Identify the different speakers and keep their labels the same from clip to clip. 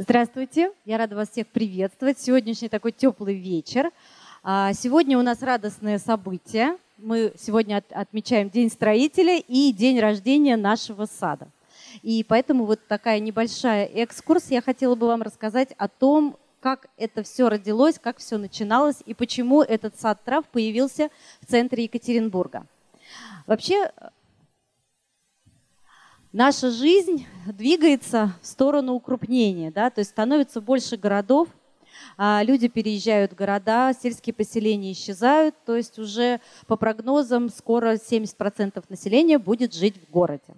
Speaker 1: Здравствуйте, я рада вас всех приветствовать. Сегодняшний такой теплый вечер. А, сегодня у нас радостное событие. Мы сегодня отмечаем День строителя и день рождения нашего сада. И поэтому вот такая небольшая экскурс. Я хотела бы вам рассказать о том, как это все родилось, как все начиналось и почему этот сад трав появился в центре Екатеринбурга. Вообще наша жизнь двигается в сторону укрупнения, да, то есть становится больше городов, а люди переезжают в города, сельские поселения исчезают, то есть уже по прогнозам скоро 70% населения будет жить в городе.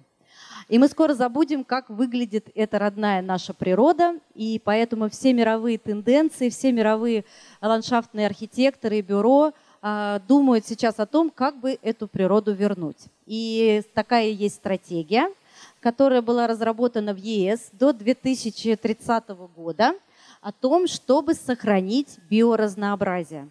Speaker 1: И мы скоро забудем, как выглядит эта родная наша природа, и поэтому все мировые тенденции, все мировые ландшафтные архитекторы и бюро а, думают сейчас о том, как бы эту природу вернуть. И такая есть стратегия – которая была разработана в ЕС до 2030 года о том, чтобы сохранить биоразнообразие.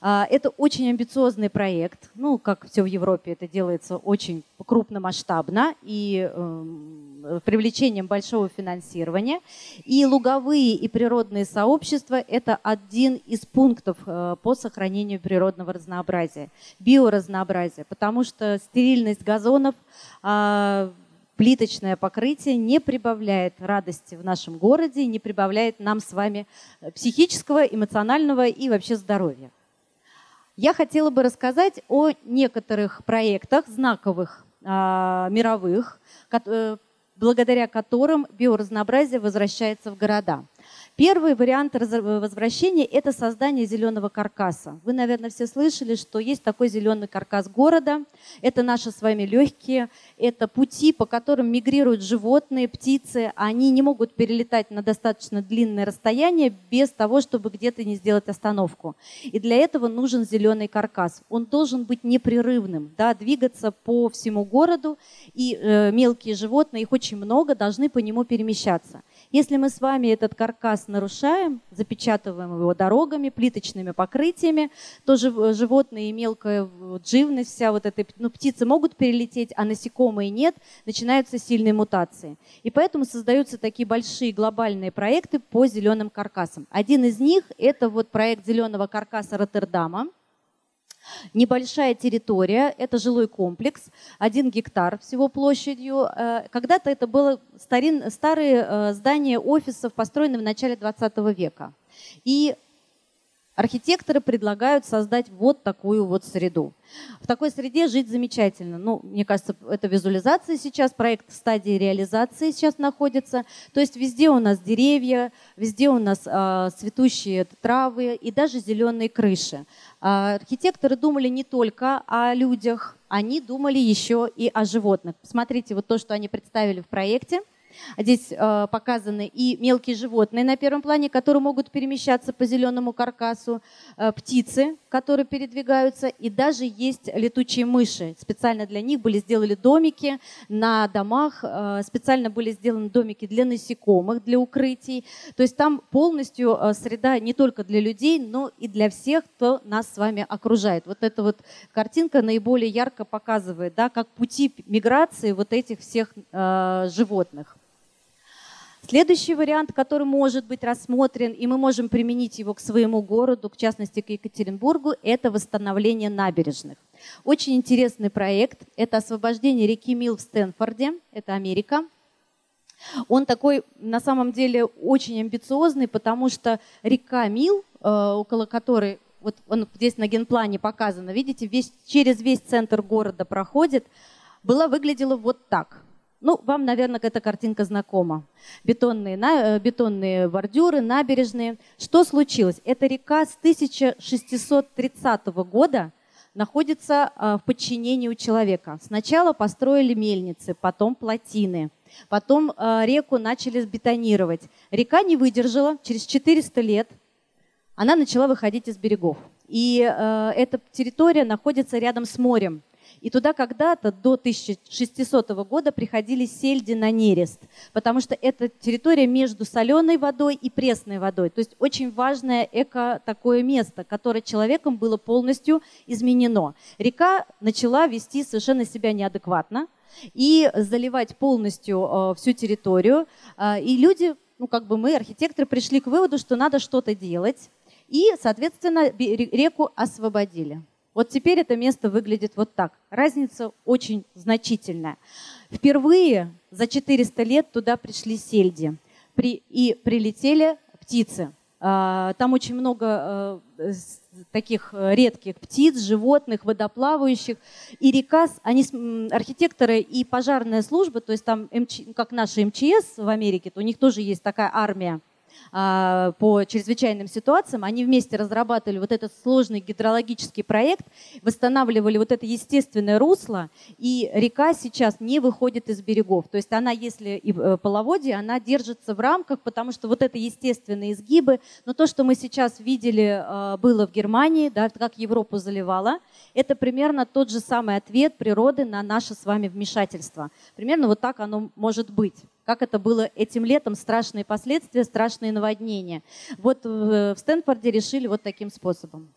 Speaker 1: А, это очень амбициозный проект. Ну, как все в Европе, это делается очень крупномасштабно и э, привлечением большого финансирования. И луговые и природные сообщества – это один из пунктов э, по сохранению природного разнообразия, биоразнообразия, потому что стерильность газонов э, плиточное покрытие не прибавляет радости в нашем городе, не прибавляет нам с вами э, психического, эмоционального и вообще здоровья. Я хотела бы рассказать о некоторых проектах знаковых а, мировых, э, благодаря которым биоразнообразие возвращается в города. Первый вариант возвращения – это создание зеленого каркаса. Вы, наверное, все слышали, что есть такой зеленый каркас города. Это наши с вами легкие, это пути, по которым мигрируют животные, птицы. Они не могут перелетать на достаточно длинное расстояние без того, чтобы где-то не сделать остановку. И для этого нужен зеленый каркас. Он должен быть непрерывным, да, двигаться по всему городу, и э, мелкие животные, их очень много, должны по нему перемещаться. Если мы с вами этот каркас нарушаем, запечатываем его дорогами, плиточными покрытиями, то животные и мелкая живность, вся вот эта, ну, птицы могут перелететь, а насекомые нет, начинаются сильные мутации. И поэтому создаются такие большие глобальные проекты по зеленым каркасам. Один из них – это вот проект зеленого каркаса Роттердама – Небольшая территория, это жилой комплекс, один гектар всего площадью. Э, когда-то это было старин, старые э, здания офисов, построенные в начале 20 века. И архитекторы предлагают создать вот такую вот среду. В такой среде жить замечательно. Ну, мне кажется, это визуализация сейчас, проект в стадии реализации сейчас находится. То есть везде у нас деревья, везде у нас э, цветущие травы и даже зеленые крыши. А, архитекторы думали не только о людях, они думали еще и о животных. Смотрите, вот то, что они представили в проекте – Здесь э, показаны и мелкие животные на первом плане, которые могут перемещаться по зеленому каркасу, э, птицы, которые передвигаются, и даже есть летучие мыши. Специально для них были сделаны домики на домах, э, специально были сделаны домики для насекомых, для укрытий. То есть там полностью э, среда не только для людей, но и для всех, кто нас с вами окружает. Вот эта вот картинка наиболее ярко показывает, да, как пути миграции вот этих всех э, животных. Следующий вариант, который может быть рассмотрен, и мы можем применить его к своему городу, в частности к Екатеринбургу, это восстановление набережных. Очень интересный проект. Это освобождение реки Мил в Стэнфорде, это Америка. Он такой, на самом деле, очень амбициозный, потому что река Мил, э, около которой, вот он здесь на генплане показано, видите, весь, через весь центр города проходит, была выглядела вот так – ну, вам, наверное, эта картинка знакома. Бетонные, на, э, бетонные бордюры, набережные. Что случилось? Эта река с 1630 года находится э, в подчинении у человека. Сначала построили мельницы, потом плотины, потом э, реку начали бетонировать. Река не выдержала, через 400 лет она начала выходить из берегов. И эта территория находится рядом с морем. И туда когда-то до 1600 года приходили сельди на нерест, потому что это территория между соленой водой и пресной водой. То есть очень важное эко такое место, которое человеком было полностью изменено. Река начала вести совершенно себя неадекватно и заливать полностью э, всю территорию. Э, и люди ну как бы мы, архитекторы, пришли к выводу, что надо что-то делать, и, соответственно, реку освободили. Вот теперь это место выглядит вот так. Разница очень значительная. Впервые за 400 лет туда пришли сельди при, и прилетели птицы. А, там очень много э, таких э, редких птиц, животных, водоплавающих. И река, они, архитекторы и пожарная служба, то есть там, как наши МЧС в Америке, то у них тоже есть такая армия по чрезвычайным ситуациям, они вместе разрабатывали вот этот сложный гидрологический проект, восстанавливали вот это естественное русло, и река сейчас не выходит из берегов. То есть она, если и э, половодье, она держится в рамках, потому что вот это естественные изгибы, но то, что мы сейчас видели, э, было в Германии, да, как Европу заливало, это примерно тот же самый ответ природы на наше с вами вмешательство. Примерно вот так оно может быть как это было этим летом, страшные последствия, страшные наводнения. Вот в Стэнфорде решили вот таким способом.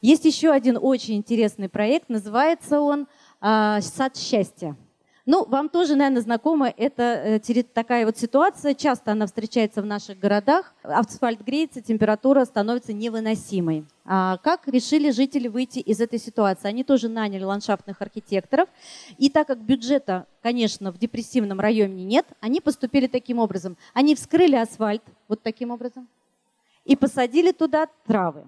Speaker 1: Есть еще один очень интересный проект, называется он а, «Сад счастья». Ну, вам тоже, наверное, знакома эта э, такая вот ситуация. Часто она встречается в наших городах. Асфальт греется, температура становится невыносимой. А как решили жители выйти из этой ситуации? Они тоже наняли ландшафтных архитекторов. И так как бюджета, конечно, в депрессивном районе нет, они поступили таким образом. Они вскрыли асфальт вот таким образом и посадили туда травы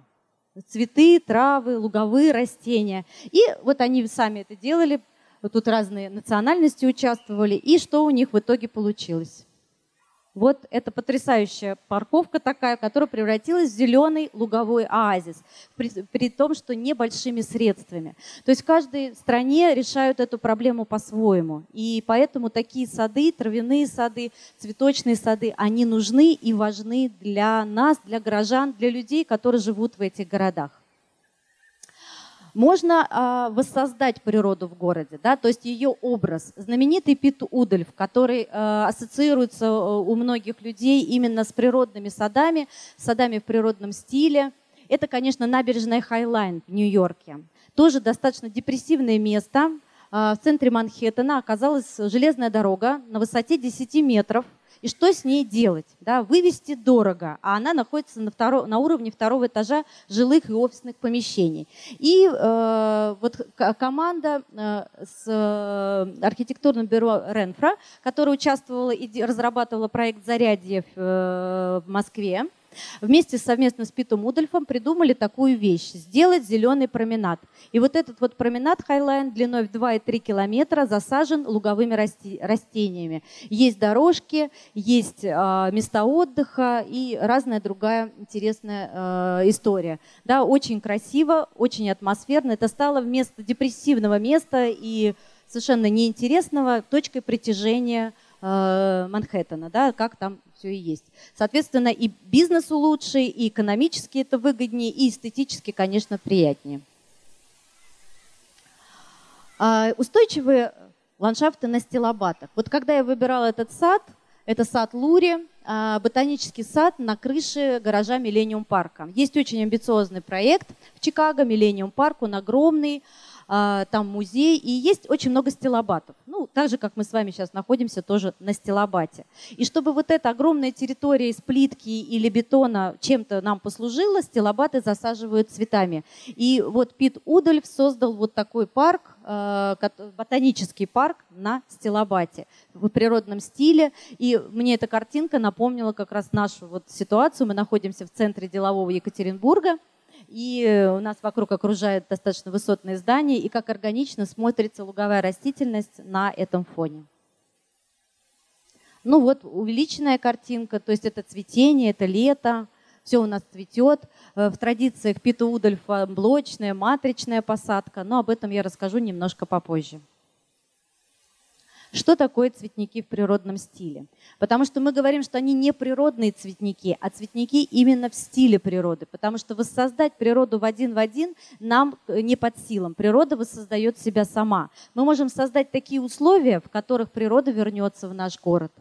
Speaker 1: цветы, травы, луговые растения. И вот они сами это делали, тут разные национальности участвовали, и что у них в итоге получилось. Вот это потрясающая парковка такая, которая превратилась в зеленый луговой оазис, при, при том, что небольшими средствами. То есть в каждой стране решают эту проблему по-своему. И поэтому такие сады, травяные сады, цветочные сады, они нужны и важны для нас, для горожан, для людей, которые живут в этих городах. Можно э, воссоздать природу в городе, да, то есть ее образ. Знаменитый Пит Удальф, который э, ассоциируется э, у многих людей именно с природными садами, садами в природном стиле. Это, конечно, набережная High Line в Нью-Йорке. Тоже достаточно депрессивное место. В центре Манхэттена оказалась железная дорога на высоте 10 метров – и что с ней делать? Да, вывести дорого, а она находится на, второ, на уровне второго этажа жилых и офисных помещений. И э, вот команда э, с э, архитектурным бюро Renfro, которая участвовала и разрабатывала проект «Зарядье» э, в Москве, вместе совместно с Питом Удольфом придумали такую вещь – сделать зеленый променад. И вот этот вот променад High Line длиной в 2,3 километра засажен луговыми растениями. Есть дорожки, есть э, места отдыха и разная другая интересная э, история. Да, очень красиво, очень атмосферно. Это стало вместо депрессивного места и совершенно неинтересного точкой притяжения э, Манхэттена, да, как там все и есть. Соответственно, и бизнесу лучше, и экономически это выгоднее, и эстетически, конечно, приятнее. А, устойчивые ландшафты на стилобатах. Вот когда я выбирала этот сад, это сад Лури, а, ботанический сад на крыше гаража Миллениум Парка. Есть очень амбициозный проект в Чикаго, Миллениум Парк, он огромный. А, там музей, и есть очень много стилобатов. Ну, так же, как мы с вами сейчас находимся тоже на стилобате. И чтобы вот эта огромная территория из плитки или бетона чем-то нам послужила, стилобаты засаживают цветами. И вот Пит Удальф создал вот такой парк, а, ботанический парк на стилобате в природном стиле. И мне эта картинка напомнила как раз нашу вот ситуацию. Мы находимся в центре делового Екатеринбурга – и у нас вокруг окружает достаточно высотные здания, и как органично смотрится луговая растительность на этом фоне. Ну вот увеличенная картинка, то есть это цветение, это лето, все у нас цветет. Э, в традициях Пита Удольфа блочная, матричная посадка, но об этом я расскажу немножко попозже. Что такое цветники в природном стиле? Потому что мы говорим, что они не природные цветники, а цветники именно в стиле природы. Потому что воссоздать природу в один в один нам э, не под силам. Природа воссоздает себя сама. Мы можем создать такие условия, в которых природа вернется в наш город.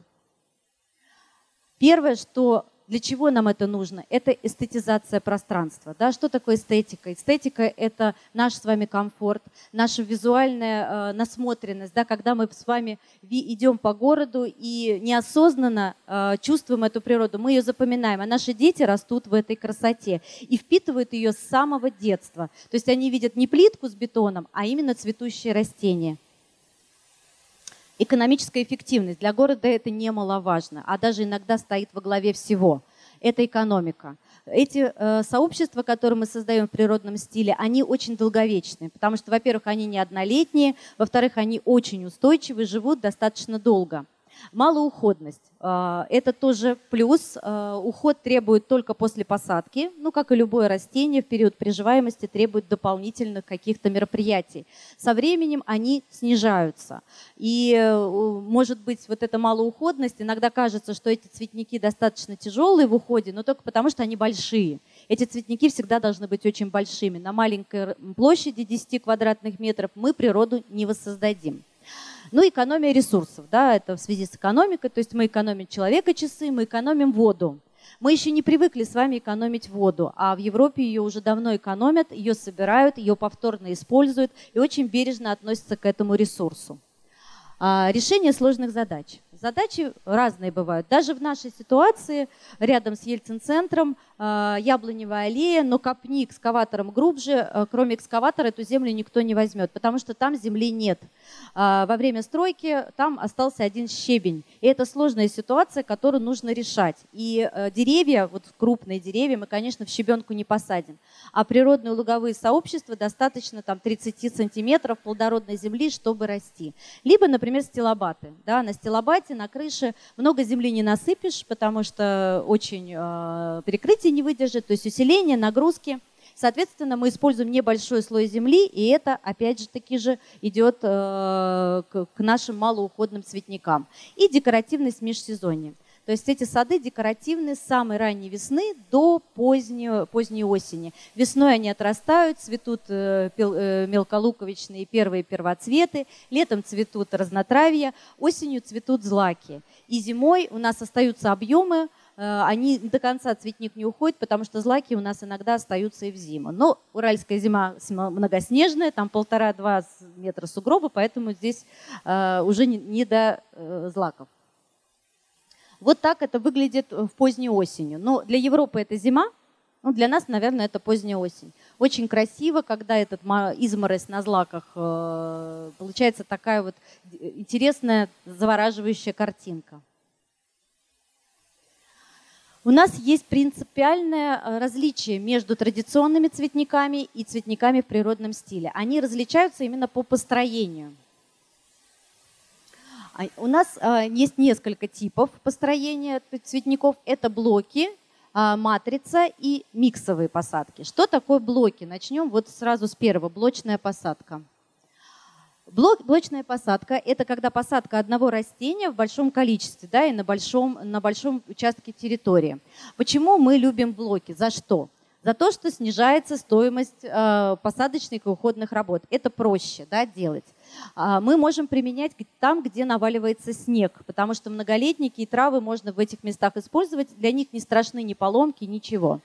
Speaker 1: Первое, что для чего нам это нужно? Это эстетизация пространства. Да? Что такое эстетика? Эстетика – это наш с вами комфорт, наша визуальная э, насмотренность. Да? Когда мы с вами идем по городу и неосознанно э, чувствуем эту природу, мы ее запоминаем. А наши дети растут в этой красоте и впитывают ее с самого детства. То есть они видят не плитку с бетоном, а именно цветущие растения. Экономическая эффективность для города это немаловажно, а даже иногда стоит во главе всего. Это экономика. Эти э, сообщества, которые мы создаем в природном стиле, они очень долговечные, потому что, во-первых, они не однолетние, во-вторых, они очень устойчивы, живут достаточно долго. Малоуходность. А, это тоже плюс. А, уход требует только после посадки. Ну, как и любое растение, в период приживаемости требует дополнительных каких-то мероприятий. Со временем они снижаются. И, э, может быть, вот эта малоуходность, иногда кажется, что эти цветники достаточно тяжелые в уходе, но только потому, что они большие. Эти цветники всегда должны быть очень большими. На маленькой площади 10 квадратных метров мы природу не воссоздадим. Ну, экономия ресурсов, да, это в связи с экономикой, то есть мы экономим человека часы, мы экономим воду. Мы еще не привыкли с вами экономить воду, а в Европе ее уже давно экономят, ее собирают, ее повторно используют и очень бережно относятся к этому ресурсу. А, решение сложных задач. Задачи разные бывают. Даже в нашей ситуации, рядом с Ельцин-центром, а, яблоневая аллея, но копни экскаватором глубже, а, кроме экскаватора эту землю никто не возьмет, потому что там земли нет. А, во время стройки там остался один щебень. И это сложная ситуация, которую нужно решать. И деревья, вот крупные деревья, мы, конечно, в щебенку не посадим. А природные луговые сообщества достаточно там 30 сантиметров плодородной земли, чтобы расти. Либо, например, стилобаты. Да, на стилобате, на крыше много земли не насыпешь, потому что очень перекрытие не выдержит, то есть усиление, нагрузки. Соответственно, мы используем небольшой слой земли, и это, опять же таки же, идет э, к, к нашим малоуходным цветникам. И декоративность межсезонья. То есть эти сады декоративны с самой ранней весны до поздней, поздней осени. Весной они отрастают, цветут э, э, мелколуковичные первые первоцветы, летом цветут разнотравья, осенью цветут злаки. И зимой у нас остаются объемы, Э, они до конца цветник не уходит, потому что злаки у нас иногда остаются и в зиму. Но уральская зима многоснежная, там полтора-два метра сугроба, поэтому здесь уже не до злаков. Вот так это выглядит в поздней осенью. Но для Европы это зима, ну, для нас, наверное, это поздняя осень. Очень красиво, когда этот изморозь на злаках, получается такая вот интересная, завораживающая картинка. У нас есть принципиальное э, различие между традиционными цветниками и цветниками в природном стиле. Они различаются именно по построению. А, у нас э, есть несколько типов построения цветников. Это блоки, а, матрица и миксовые посадки. Что такое блоки? Начнем вот сразу с первого. Блочная посадка. Блок, блочная посадка – это когда посадка одного растения в большом количестве да, и на большом, на большом участке территории. Почему мы любим блоки? За что? За то, что снижается стоимость э, посадочных и уходных работ. Это проще да, делать. А мы можем применять там, где наваливается снег, потому что многолетники и травы можно в этих местах использовать. Для них не страшны ни поломки, ничего.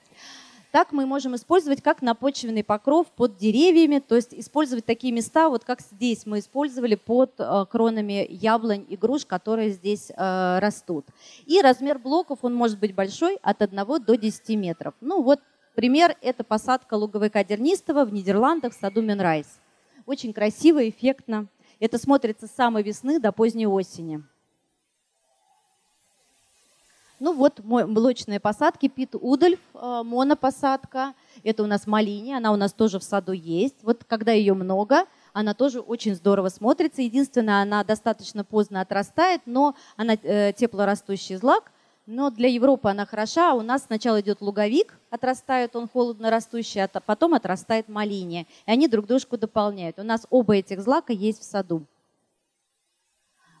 Speaker 1: Так мы можем использовать как напочвенный покров под деревьями, то есть использовать такие места, вот как здесь мы использовали под э, кронами яблонь и груш, которые здесь э, растут. И размер блоков, он может быть большой, от 1 до 10 метров. Ну вот пример, это посадка луговика дернистого в Нидерландах в саду Менрайс. Очень красиво, эффектно. Это смотрится с самой весны до поздней осени. Ну вот молочные посадки, Пит Удальф, э, монопосадка. Это у нас малиния, она у нас тоже в саду есть. Вот когда ее много, она тоже очень здорово смотрится. Единственное, она достаточно поздно отрастает, но она э, теплорастущий злак. Но для Европы она хороша. У нас сначала идет луговик, отрастает он холодно растущий, а потом отрастает малиния. И они друг дружку дополняют. У нас оба этих злака есть в саду.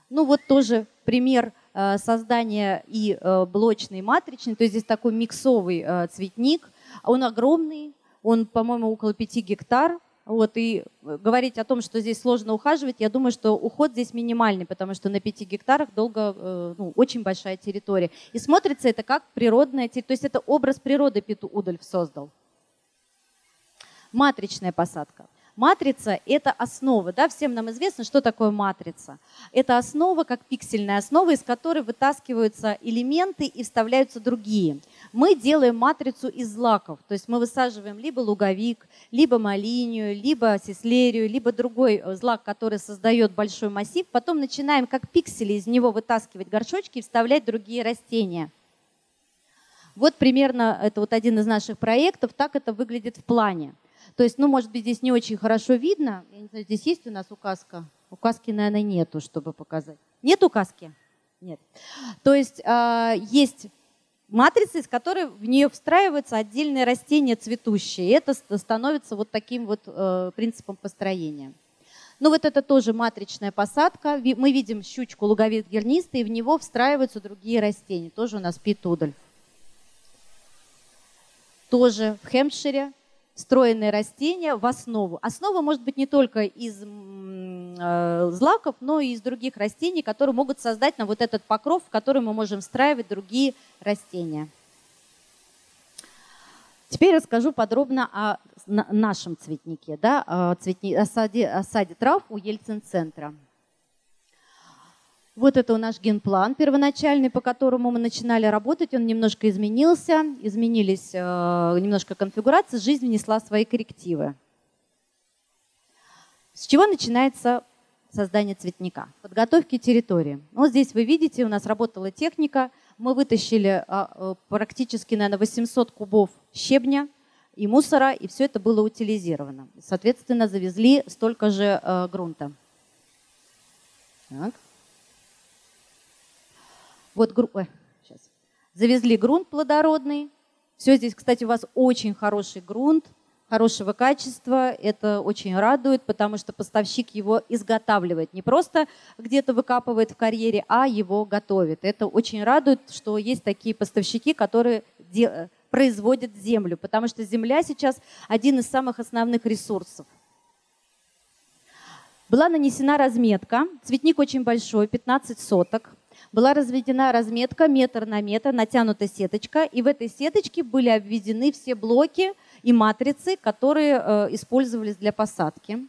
Speaker 1: Ну вот тоже пример Э, создание и э, блочный, матричный, то есть здесь такой миксовый э, цветник. Он огромный, он, по-моему, около 5 гектар, Вот, и говорить о том, что здесь сложно ухаживать, я думаю, что уход здесь минимальный, потому что на 5 гектарах долго, э, ну, очень большая территория. И смотрится это как природная, то есть это образ природы Питу Удальф создал. Матричная посадка. Матрица – это основа. Да? Всем нам известно, что такое матрица. Это основа, как пиксельная основа, из которой вытаскиваются элементы и вставляются другие. Мы делаем матрицу из злаков. То есть мы высаживаем либо луговик, либо малинию, либо сислерию, либо другой э, злак, который создает большой массив. Потом начинаем как пиксели из него вытаскивать горшочки и вставлять другие растения. Вот примерно это вот один из наших проектов. Так это выглядит в плане. То есть, ну, может быть, здесь не очень хорошо видно. Я не знаю, здесь есть у нас указка? Указки, наверное, нету, чтобы показать. Нет указки? Нет. То есть э, есть матрица, из которой в нее встраиваются отдельные растения цветущие. И это становится вот таким вот э, принципом построения. Ну вот это тоже матричная посадка. Мы видим щучку луговит гернистый, и в него встраиваются другие растения. Тоже у нас питудольф. Тоже в Хэмпшире встроенные растения в основу. Основа может быть не только из э, злаков, но и из других растений, которые могут создать нам вот этот покров, в который мы можем встраивать другие растения. Теперь расскажу подробно о нашем цветнике, да, о, цветни, о, саде, о саде трав у Ельцин-центра. Вот это наш генплан первоначальный, по которому мы начинали работать. Он немножко изменился, изменились э, немножко конфигурации, жизнь внесла свои коррективы. С чего начинается создание цветника? Подготовки территории. Вот здесь вы видите, у нас работала техника. Мы вытащили а, э, практически, наверное, 800 кубов щебня и мусора, и все это было утилизировано. Соответственно, завезли столько же э, грунта. Так. Вот Ой, сейчас. завезли грунт плодородный. Все здесь, кстати, у вас очень хороший грунт, хорошего качества. Это очень радует, потому что поставщик его изготавливает. Не просто где-то выкапывает в карьере, а его готовит. Это очень радует, что есть такие поставщики, которые производят землю, потому что земля сейчас один из самых основных ресурсов. Была нанесена разметка. Цветник очень большой, 15 соток была разведена разметка метр на метр, натянута сеточка, и в этой сеточке были обведены все блоки и матрицы, которые э, использовались для посадки.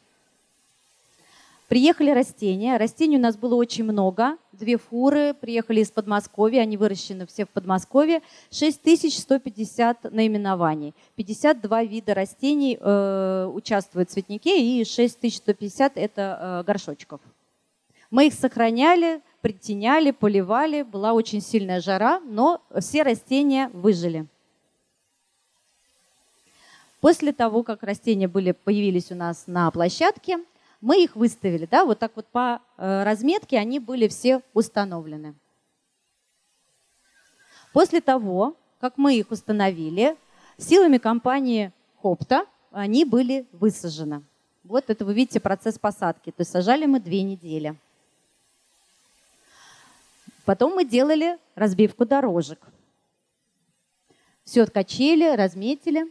Speaker 1: Приехали растения. Растений у нас было очень много. Две фуры приехали из Подмосковья, они выращены все в Подмосковье. 6150 наименований. 52 вида растений э, участвуют в цветнике и 6150 это э, горшочков. Мы их сохраняли, притеняли, поливали, была очень сильная жара, но все растения выжили. После того, как растения были, появились у нас на площадке, мы их выставили, да, вот так вот по э, разметке они были все установлены. После того, как мы их установили, силами компании Хопта они были высажены. Вот это вы видите процесс посадки. То есть сажали мы две недели. Потом мы делали разбивку дорожек. Все откачели, разметили.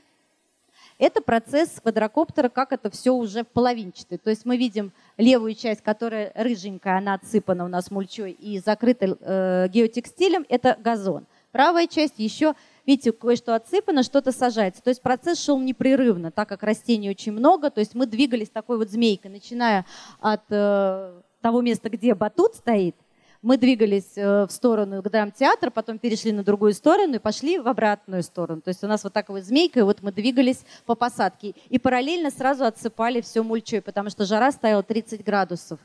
Speaker 1: Это процесс квадрокоптера, как это все уже половинчатый. То есть мы видим левую часть, которая рыженькая, она отсыпана у нас мульчой и закрыта э, геотекстилем, это газон. Правая часть еще, видите, кое-что отсыпано, что-то сажается. То есть процесс шел непрерывно, так как растений очень много. То есть мы двигались такой вот змейкой, начиная от э, того места, где батут стоит, мы двигались э, в сторону драмтеатра, потом перешли на другую сторону и пошли в обратную сторону. То есть у нас вот такой вот змейкой вот мы двигались по посадке. И параллельно сразу отсыпали все мульчой, потому что жара стояла 30 градусов.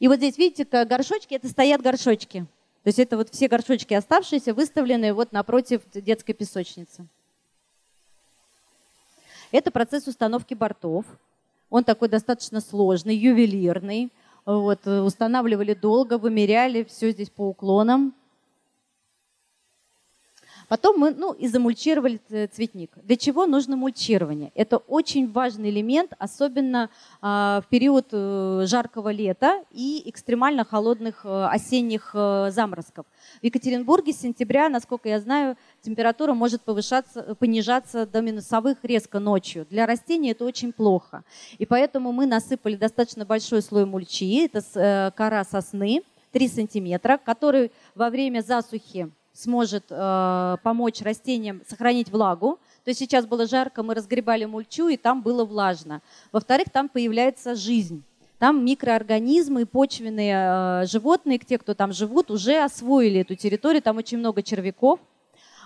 Speaker 1: И вот здесь, видите, горшочки, это стоят горшочки. То есть это вот все горшочки оставшиеся, выставленные вот напротив детской песочницы. Это процесс установки бортов. Он такой достаточно сложный, ювелирный. Вот, э, устанавливали долго, вымеряли все здесь по уклонам. Потом мы ну, и замульчировали цветник. Для чего нужно мульчирование? Это очень важный элемент, особенно а, в период э, жаркого лета и экстремально холодных э, осенних э, заморозков. В Екатеринбурге с сентября, насколько я знаю, температура может повышаться, понижаться до минусовых резко ночью. Для растений это очень плохо. И поэтому мы насыпали достаточно большой слой мульчи, это кора сосны, 3 сантиметра, который во время засухи сможет э, помочь растениям сохранить влагу. То есть сейчас было жарко, мы разгребали мульчу, и там было влажно. Во-вторых, там появляется жизнь. Там микроорганизмы, почвенные э, животные, те, кто там живут, уже освоили эту территорию. Там очень много червяков.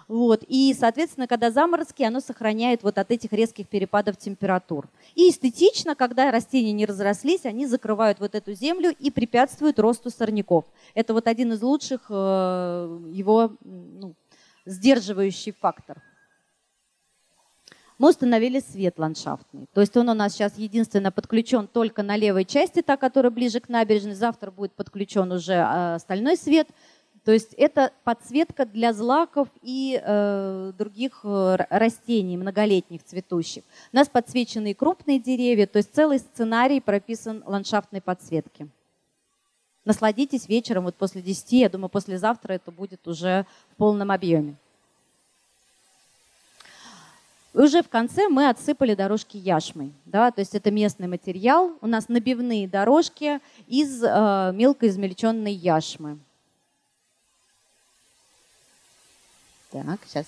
Speaker 1: Вот. И, соответственно, когда заморозки, оно сохраняет вот от этих резких перепадов температур. И эстетично, когда растения не разрослись, они закрывают вот эту землю и препятствуют росту сорняков. Это вот один из лучших э, его ну, сдерживающий фактор. Мы установили свет ландшафтный. То есть он у нас сейчас единственно подключен только на левой части, та, которая ближе к набережной. Завтра будет подключен уже э, остальной свет – то есть это подсветка для злаков и э, других э, растений, многолетних цветущих. У нас подсвечены и крупные деревья, то есть целый сценарий прописан ландшафтной подсветки. Насладитесь вечером, вот после 10, я думаю, послезавтра это будет уже в полном объеме. Уже в конце мы отсыпали дорожки яшмой. Да, то есть это местный материал. У нас набивные дорожки из э, мелко измельченной яшмы. Так, сейчас.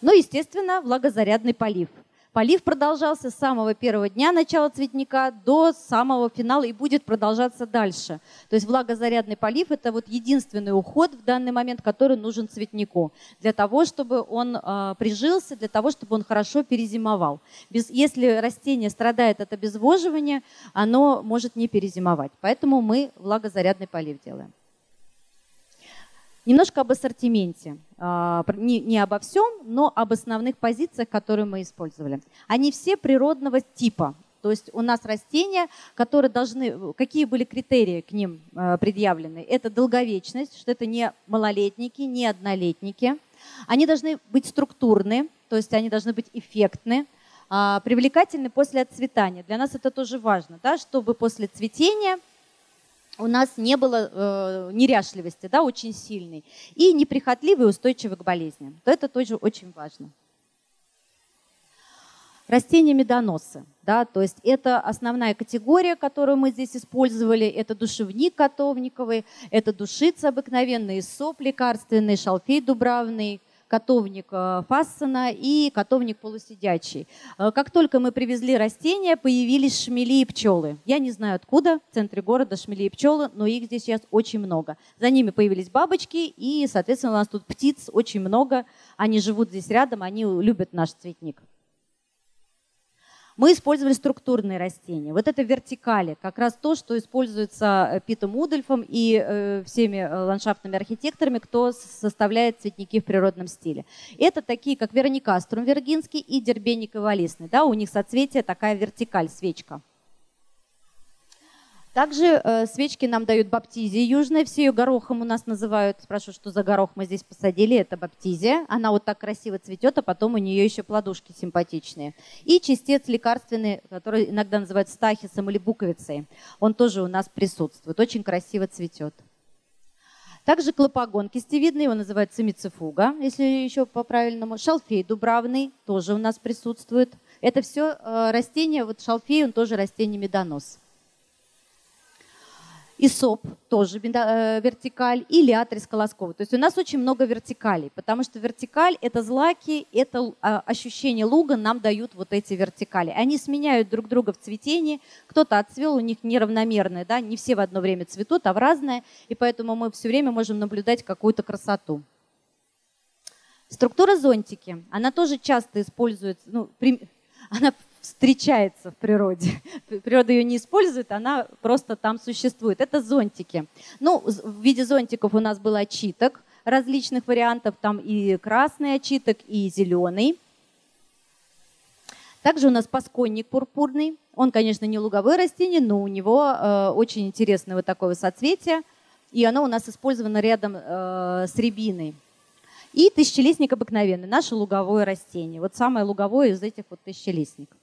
Speaker 1: Ну, естественно, влагозарядный полив. Полив продолжался с самого первого дня начала цветника до самого финала и будет продолжаться дальше. То есть влагозарядный полив – это вот единственный уход в данный момент, который нужен цветнику для того, чтобы он э, прижился, для того, чтобы он хорошо перезимовал. Без, если растение страдает от обезвоживания, оно может не перезимовать. Поэтому мы влагозарядный полив делаем. Немножко об ассортименте. А, не, обо всем, но об основных позициях, которые мы использовали. Они все природного типа. То есть у нас растения, которые должны, какие были критерии к ним а, предъявлены? Это долговечность, что это не малолетники, не однолетники. Они должны быть структурны, то есть они должны быть эффектны, а, привлекательны после отцветания. Для нас это тоже важно, да, чтобы после цветения – у нас не было э, неряшливости, да, очень сильной, и неприхотливый и устойчивый к болезням. То это тоже очень важно. Растения медоносы, да, то есть это основная категория, которую мы здесь использовали. Это душевник котовниковый, это душица обыкновенные, соп лекарственный, шалфей дубравный, котовник э, Фассена и котовник полусидячий. Э, как только мы привезли растения, появились шмели и пчелы. Я не знаю откуда, в центре города шмели и пчелы, но их здесь сейчас очень много. За ними появились бабочки, и, соответственно, у нас тут птиц очень много. Они живут здесь рядом, они любят наш цветник. Мы использовали структурные растения. Вот это вертикали, как раз то, что используется э, Питом Удольфом и э, всеми э, ландшафтными архитекторами, кто составляет цветники в природном стиле. Это такие, как Вероникаструм Вергинский и Дербеник Ивалистный. Да, у них соцветие такая вертикаль, свечка. Также э, свечки нам дают баптизия южная, все ее горохом у нас называют. Спрашиваю, что за горох мы здесь посадили, это баптизия. Она вот так красиво цветет, а потом у нее еще плодушки симпатичные. И чистец лекарственный, который иногда называют стахисом или буковицей. Он тоже у нас присутствует, очень красиво цветет. Также клопогон кистевидный, его называют цимицифуга, если еще по-правильному. Шалфей дубравный тоже у нас присутствует. Это все э, растения, вот шалфей, он тоже растение медонос. ИСОП тоже э, вертикаль, и лиатрис колосковый. То есть у нас очень много вертикалей, потому что вертикаль – это злаки, это а, ощущение луга нам дают вот эти вертикали. Они сменяют друг друга в цветении, кто-то отцвел, у них неравномерное, да, не все в одно время цветут, а в разное, и поэтому мы все время можем наблюдать какую-то красоту. Структура зонтики, она тоже часто используется, ну, она встречается в природе. Природа ее не использует, она просто там существует. Это зонтики. Ну, в виде зонтиков у нас был очиток различных вариантов. Там и красный очиток, и зеленый. Также у нас пасконник пурпурный. Он, конечно, не луговое растение, но у него э, очень интересное вот такое соцветие. И оно у нас использовано рядом э, с рябиной. И тысячелистник обыкновенный, наше луговое растение. Вот самое луговое из этих вот тысячелистников.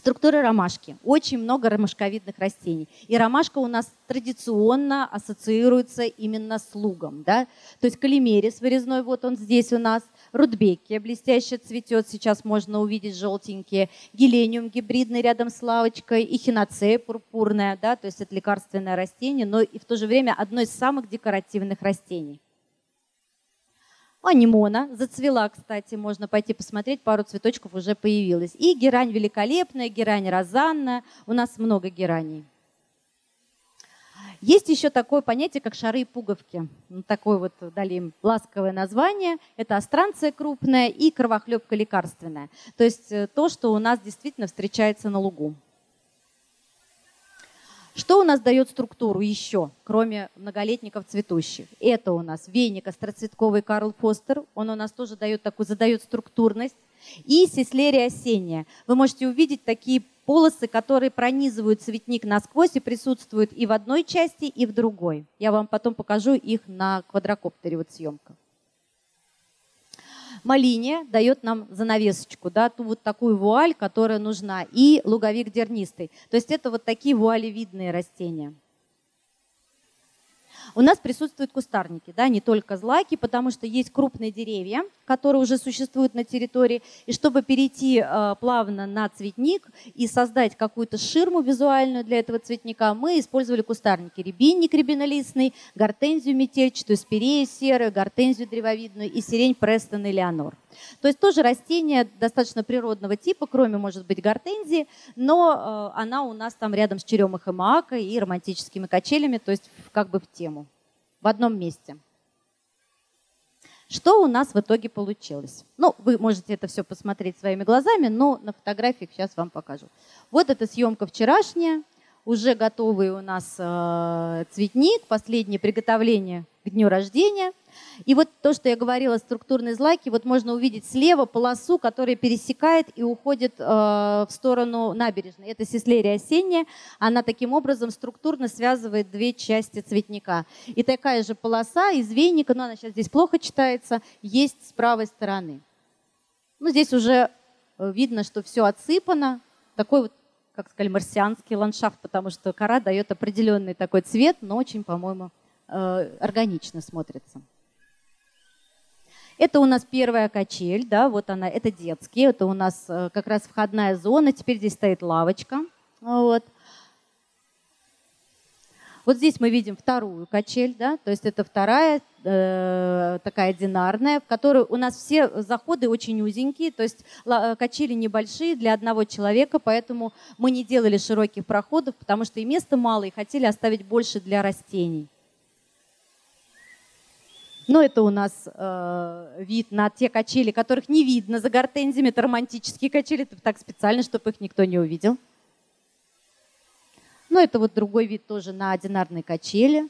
Speaker 1: Структура ромашки. Очень много ромашковидных растений. И ромашка у нас традиционно ассоциируется именно с лугом. Да? То есть калимерис вырезной, вот он здесь у нас. Рудбекия блестяще цветет, сейчас можно увидеть желтенькие. Гелениум гибридный рядом с лавочкой. И хиноцея пурпурная, да? то есть это лекарственное растение, но и в то же время одно из самых декоративных растений. Анимона зацвела, кстати, можно пойти посмотреть, пару цветочков уже появилось. И герань великолепная, герань розанна, у нас много гераней. Есть еще такое понятие, как шары и пуговки. Ну, такое вот дали им ласковое название. Это астранция крупная и кровохлебка лекарственная. То есть э, то, что у нас действительно встречается на лугу. Что у нас дает структуру еще, кроме многолетников цветущих? Это у нас веник остроцветковый Карл Фостер. Он у нас тоже дает такую, задает структурность. И сеслерия осенняя. Вы можете увидеть такие полосы, которые пронизывают цветник насквозь и присутствуют и в одной части, и в другой. Я вам потом покажу их на квадрокоптере, вот съемка. Малиния дает нам занавесочку, да, ту вот такую вуаль, которая нужна, и луговик дернистый. То есть это вот такие вуалевидные растения. У нас присутствуют кустарники, да, не только злаки, потому что есть крупные деревья, которые уже существуют на территории. И чтобы перейти э, плавно на цветник и создать какую-то ширму визуальную для этого цветника, мы использовали кустарники. Рябинник рябинолистный, гортензию метельчатую, спирею серую, гортензию древовидную и сирень Престон и Леонор. То есть тоже растение достаточно природного типа, кроме, может быть, гортензии, но э, она у нас там рядом с черемахой мака и романтическими качелями, то есть как бы в тему, в одном месте. Что у нас в итоге получилось? Ну, вы можете это все посмотреть своими глазами, но на фотографиях сейчас вам покажу. Вот эта съемка вчерашняя, уже готовый у нас э, цветник, последнее приготовление к дню рождения. И вот то, что я говорила, структурные злаки, вот можно увидеть слева полосу, которая пересекает и уходит э, в сторону набережной. Это сеслерия осенняя. Она таким образом структурно связывает две части цветника. И такая же полоса из веника, но она сейчас здесь плохо читается, есть с правой стороны. Ну, здесь уже э, видно, что все отсыпано. Такой вот, как сказали, марсианский ландшафт, потому что кора дает определенный такой цвет, но очень, по-моему, э, органично смотрится. Это у нас первая качель, да, вот она, это детский, это у нас э, как раз входная зона, теперь здесь стоит лавочка, вот. Вот здесь мы видим вторую качель, да, то есть это вторая э, такая динарная, в которой у нас все заходы очень узенькие, то есть э, качели небольшие для одного человека, поэтому мы не делали широких проходов, потому что и места мало, и хотели оставить больше для растений. Но это у нас э, вид на те качели, которых не видно за гортензиями. Это романтические качели, это так специально, чтобы их никто не увидел. Но это вот другой вид тоже на одинарной качели.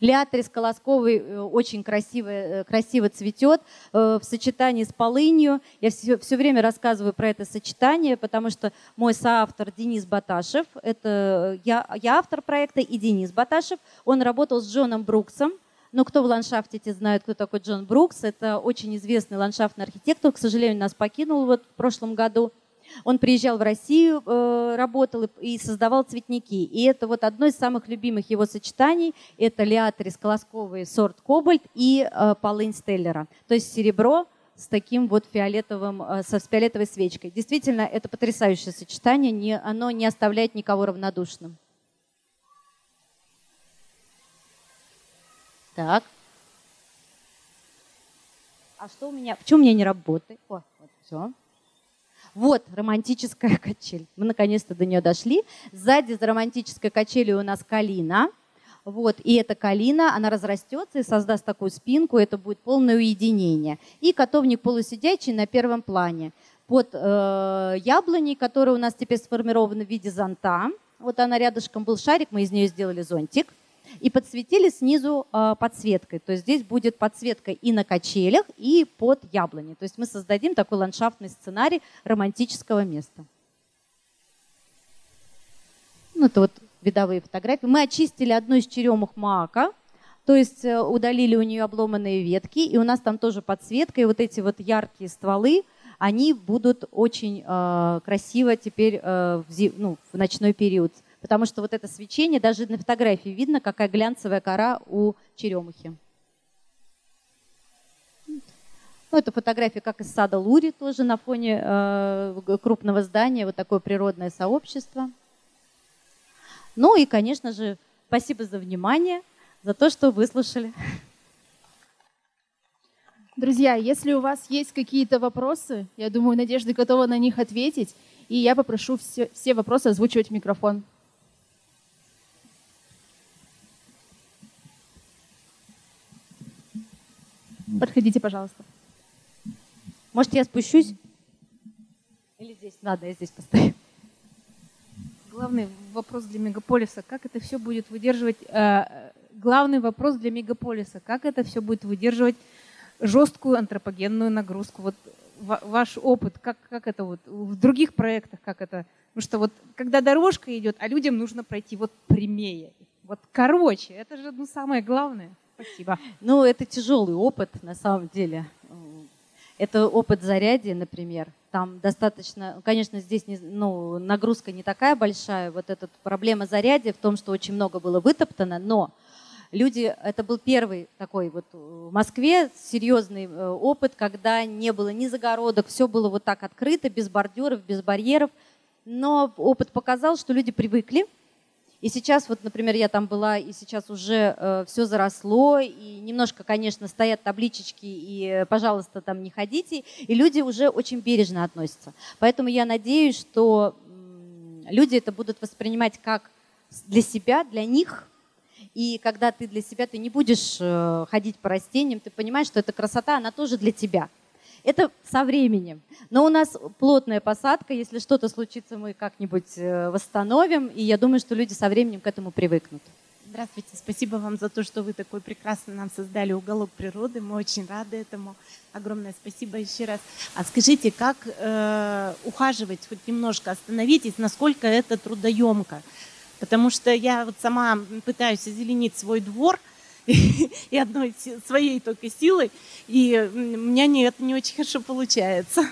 Speaker 1: Лиатрис колосковый э, очень красиво, э, красиво цветет э, в сочетании с полынью. Я все, все время рассказываю про это сочетание, потому что мой соавтор Денис Баташев, это я, я автор проекта, и Денис Баташев, он работал с Джоном Бруксом, но кто в ландшафте, те знают, кто такой Джон Брукс. Это очень известный ландшафтный архитектор. К сожалению, нас покинул вот в прошлом году. Он приезжал в Россию, э, работал и создавал цветники. И это вот одно из самых любимых его сочетаний. Это лиатрис колосковый сорт кобальт и э, полынь стеллера. То есть серебро с таким вот фиолетовым, э, со, фиолетовой свечкой. Действительно, это потрясающее сочетание. Не, оно не оставляет никого равнодушным. Так. А что у меня? Почему у меня не работает? О, вот все. Вот романтическая качель. Мы наконец-то до нее дошли. Сзади за романтической качелью у нас калина. Вот, и эта калина, она разрастется и создаст такую спинку, это будет полное уединение. И котовник полусидячий на первом плане. Под э, яблоней, которая у нас теперь сформирована в виде зонта. Вот она рядышком был шарик, мы из нее сделали зонтик и подсветили снизу э, подсветкой. То есть здесь будет подсветка и на качелях, и под яблони. То есть мы создадим такой ландшафтный сценарий романтического места. Ну, это вот видовые фотографии. Мы очистили одну из черемух мака. То есть э, удалили у нее обломанные ветки, и у нас там тоже подсветка, и вот эти вот яркие стволы, они будут очень э, красиво теперь э, в, ну, в ночной период. Потому что вот это свечение, даже на фотографии видно, какая глянцевая кора у черемухи. Ну, это фотография как из сада Лури, тоже на фоне э, крупного здания, вот такое природное сообщество. Ну и, конечно же, спасибо за внимание, за то, что выслушали.
Speaker 2: Друзья, если у вас есть какие-то вопросы, я думаю, Надежда готова на них ответить, и я попрошу все, все вопросы озвучивать в микрофон. Подходите, пожалуйста.
Speaker 1: Может, я спущусь? Или здесь? Ладно, я здесь постою.
Speaker 3: Главный вопрос для мегаполиса, как это все будет выдерживать... Э, главный вопрос для мегаполиса, как это все будет выдерживать жесткую антропогенную нагрузку. Вот ваш опыт, как, как это вот в других проектах, как это... Потому что вот когда дорожка идет, а людям нужно пройти вот прямее. Вот короче, это же ну, самое главное. Спасибо.
Speaker 1: Ну, это тяжелый опыт, на самом деле. Это опыт зарядья, например. Там достаточно, конечно, здесь не, ну, нагрузка не такая большая. Вот эта проблема зарядья в том, что очень много было вытоптано, но люди, это был первый такой вот в Москве серьезный э, опыт, когда не было ни загородок, все было вот так открыто, без бордюров, без барьеров. Но опыт показал, что люди привыкли, и сейчас, вот, например, я там была, и сейчас уже э, все заросло, и немножко, конечно, стоят табличечки, и, пожалуйста, там не ходите, и люди уже очень бережно относятся. Поэтому я надеюсь, что э, люди это будут воспринимать как для себя, для них, и когда ты для себя, ты не будешь э, ходить по растениям, ты понимаешь, что эта красота, она тоже для тебя. Это со временем. Но у нас плотная посадка. Если что-то случится, мы как-нибудь э, восстановим. И я думаю, что люди со временем к этому привыкнут.
Speaker 4: Здравствуйте, спасибо вам за то, что вы такой прекрасно нам создали уголок природы. Мы очень рады этому. Огромное спасибо еще раз. А скажите, как э, ухаживать, хоть немножко остановитесь, насколько это трудоемко? Потому что я вот сама пытаюсь озеленить свой двор – и одной своей только силой, и у меня не, это не очень хорошо получается.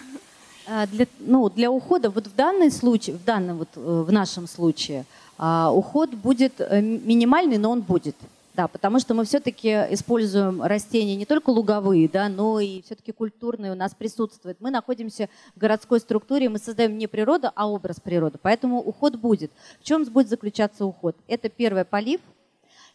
Speaker 1: А, для, ну, для ухода, вот в данном случае, в данном вот, э, в нашем случае, а, уход будет э, минимальный, но он будет. Да, потому что мы все-таки используем растения не только луговые, да, но и все-таки культурные у нас присутствуют. Мы находимся в городской структуре, мы создаем не природу, а образ природы. Поэтому уход будет. В чем будет заключаться уход? Это первое полив –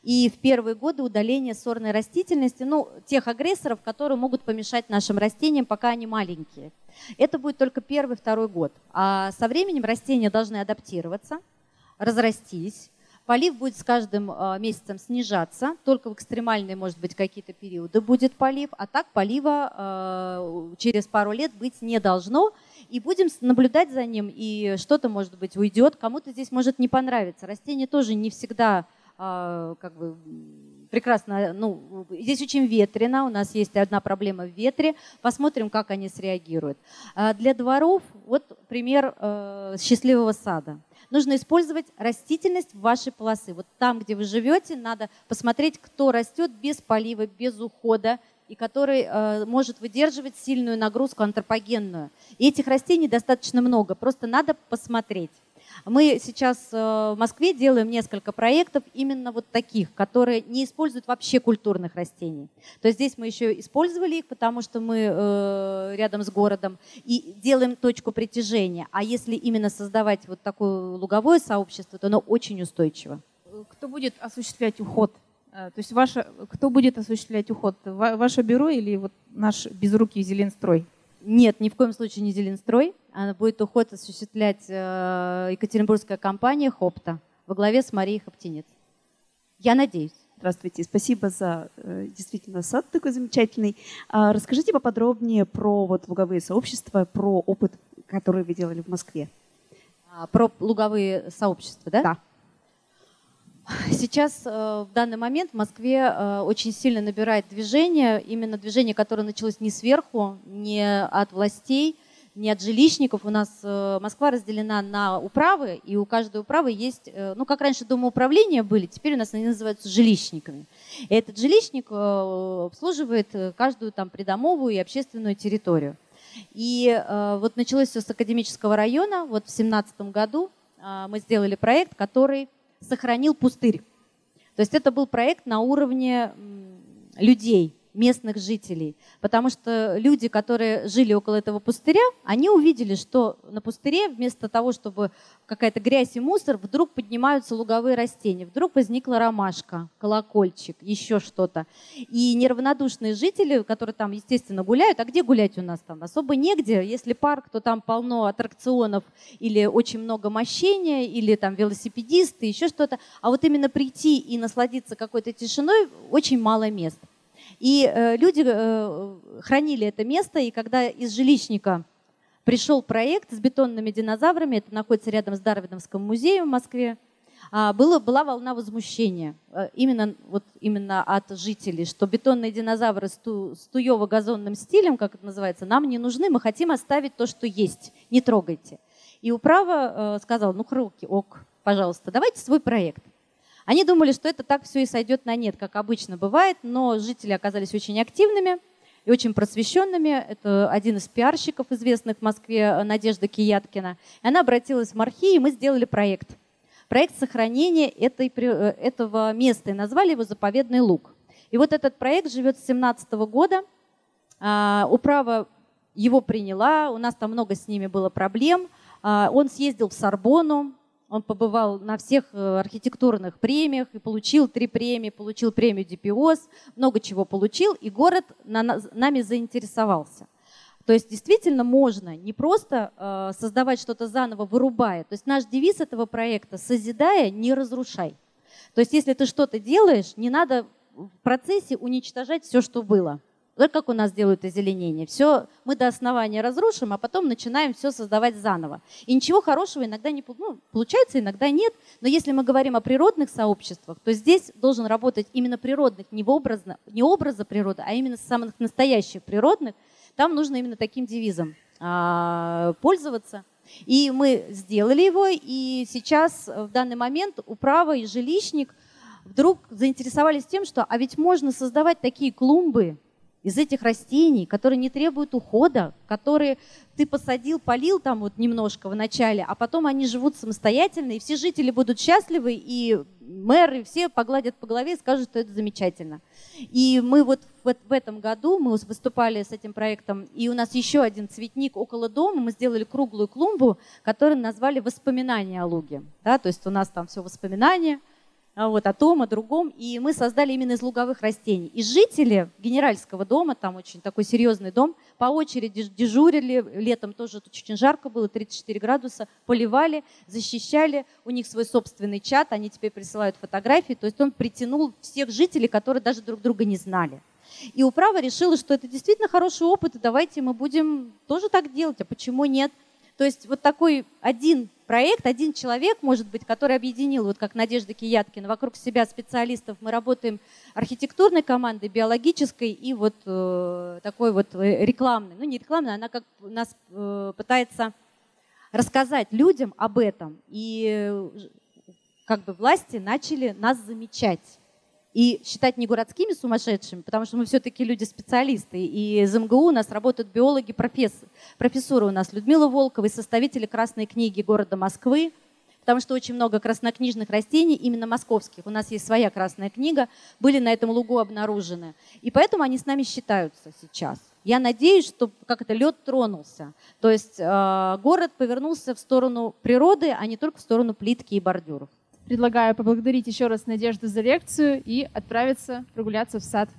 Speaker 1: и в первые годы удаление сорной растительности, ну, тех агрессоров, которые могут помешать нашим растениям, пока они маленькие. Это будет только первый, второй год. А со временем растения должны адаптироваться, разрастись. Полив будет с каждым а, месяцем снижаться, только в экстремальные, может быть, какие-то периоды будет полив, а так полива а, через пару лет быть не должно. И будем наблюдать за ним, и что-то, может быть, уйдет, кому-то здесь может не понравиться. Растения тоже не всегда как бы прекрасно, ну, здесь очень ветрено, у нас есть одна проблема в ветре, посмотрим, как они среагируют. А, для дворов, вот пример э, счастливого сада. Нужно использовать растительность в вашей полосы. Вот там, где вы живете, надо посмотреть, кто растет без полива, без ухода, и который э, может выдерживать сильную нагрузку антропогенную. И этих растений достаточно много, просто надо посмотреть. Мы сейчас э, в Москве делаем несколько проектов именно вот таких, которые не используют вообще культурных растений. То есть здесь мы еще использовали их, потому что мы э, рядом с городом, и делаем точку притяжения. А если именно создавать вот такое луговое сообщество, то оно очень устойчиво.
Speaker 3: Кто будет осуществлять уход? Э, то есть ваше, кто будет осуществлять уход? Ваше бюро или вот наш безрукий Зеленстрой?
Speaker 1: Нет, ни в коем случае не Зеленстрой. Она будет уход осуществлять э, екатеринбургская компания «Хопта» во главе с Марией Хоптинец. Я надеюсь.
Speaker 5: Здравствуйте, спасибо за э, действительно сад такой замечательный. А, расскажите поподробнее про вот луговые сообщества, про опыт, который вы делали в Москве.
Speaker 1: А, про луговые сообщества, да?
Speaker 5: Да.
Speaker 1: Сейчас, э, в данный момент, в Москве э, очень сильно набирает движение, именно движение, которое началось не сверху, не от властей, не от жилищников. У нас э, Москва разделена на управы, и у каждой управы есть, ну, как раньше домоуправления были, теперь у нас они называются жилищниками. И этот жилищник обслуживает каждую там придомовую и общественную территорию. И вот началось все с академического района. Вот в 2017 году мы сделали проект, который сохранил пустырь. То есть это был проект на уровне людей, местных жителей. Потому что люди, которые жили около этого пустыря, они увидели, что на пустыре вместо того, чтобы какая-то грязь и мусор, вдруг поднимаются луговые растения. Вдруг возникла ромашка, колокольчик, еще что-то. И неравнодушные жители, которые там, естественно, гуляют, а где гулять у нас там? Особо негде. Если парк, то там полно аттракционов или очень много мощения, или там велосипедисты, еще что-то. А вот именно прийти и насладиться какой-то тишиной очень мало мест. И э, люди э, хранили это место, и когда из жилищника пришел проект с бетонными динозаврами, это находится рядом с Дарвиновским музеем в Москве, а, было, была волна возмущения э, именно, вот, именно от жителей, что бетонные динозавры с, ту, с туево-газонным стилем, как это называется, нам не нужны, мы хотим оставить то, что есть, не трогайте. И управа э, сказал, ну, руки, ок, пожалуйста, давайте свой проект. Они думали, что это так все и сойдет на нет, как обычно бывает, но жители оказались очень активными и очень просвещенными. Это один из пиарщиков, известных в Москве, Надежда Кияткина. И она обратилась в Мархи, и мы сделали проект. Проект сохранения этой, э, этого места, и назвали его «Заповедный луг». И вот этот проект живет с 2017 года. А, управа его приняла, у нас там много с ними было проблем. А, он съездил в Сорбону, он побывал на всех э, архитектурных премиях и получил три премии, получил премию Дипиос, много чего получил, и город на, нами заинтересовался. То есть действительно можно не просто э, создавать что-то заново, вырубая. То есть наш девиз этого проекта «Созидая, не разрушай». То есть если ты что-то делаешь, не надо в процессе уничтожать все, что было. Как у нас делают озеленение. Все мы до основания разрушим, а потом начинаем все создавать заново. И ничего хорошего иногда не ну, получается, иногда нет. Но если мы говорим о природных сообществах, то здесь должен работать именно природных, не, образно, не образа природы, а именно самых настоящих природных. Там нужно именно таким девизом а, пользоваться. И мы сделали его, и сейчас в данный момент управа и жилищник вдруг заинтересовались тем, что а ведь можно создавать такие клумбы, из этих растений, которые не требуют ухода, которые ты посадил, полил там вот немножко в начале, а потом они живут самостоятельно, и все жители будут счастливы, и мэры все погладят по голове и скажут, что это замечательно. И мы вот в, в этом году, мы выступали с этим проектом, и у нас еще один цветник около дома, мы сделали круглую клумбу, которую назвали «Воспоминания о луге». Да, то есть у нас там все воспоминания – вот, о том, о другом. И мы создали именно из луговых растений. И жители генеральского дома, там очень такой серьезный дом, по очереди дежурили, летом тоже тут очень жарко было, 34 градуса, поливали, защищали, у них свой собственный чат, они теперь присылают фотографии, то есть он притянул всех жителей, которые даже друг друга не знали. И управа решила, что это действительно хороший опыт, и давайте мы будем тоже так делать, а почему нет? То есть вот такой один проект, один человек, может быть, который объединил, вот как Надежда Кияткина, вокруг себя специалистов. Мы работаем архитектурной командой, биологической и вот э, такой вот э, рекламной. Ну, не рекламной, она как нас э, пытается рассказать людям об этом. И э, как бы власти начали нас замечать и считать не городскими сумасшедшими, потому что мы все-таки люди-специалисты. И из МГУ у нас работают биологи, профессор, профессуры у нас Людмила Волкова составители Красной книги города Москвы, потому что очень много краснокнижных растений, именно московских, у нас есть своя красная книга, были на этом лугу обнаружены. И поэтому они с нами считаются сейчас. Я надеюсь, что как это лед тронулся. То есть э, город повернулся в сторону природы, а не только в сторону плитки и бордюров
Speaker 2: предлагаю поблагодарить еще раз Надежду за лекцию и отправиться прогуляться в сад.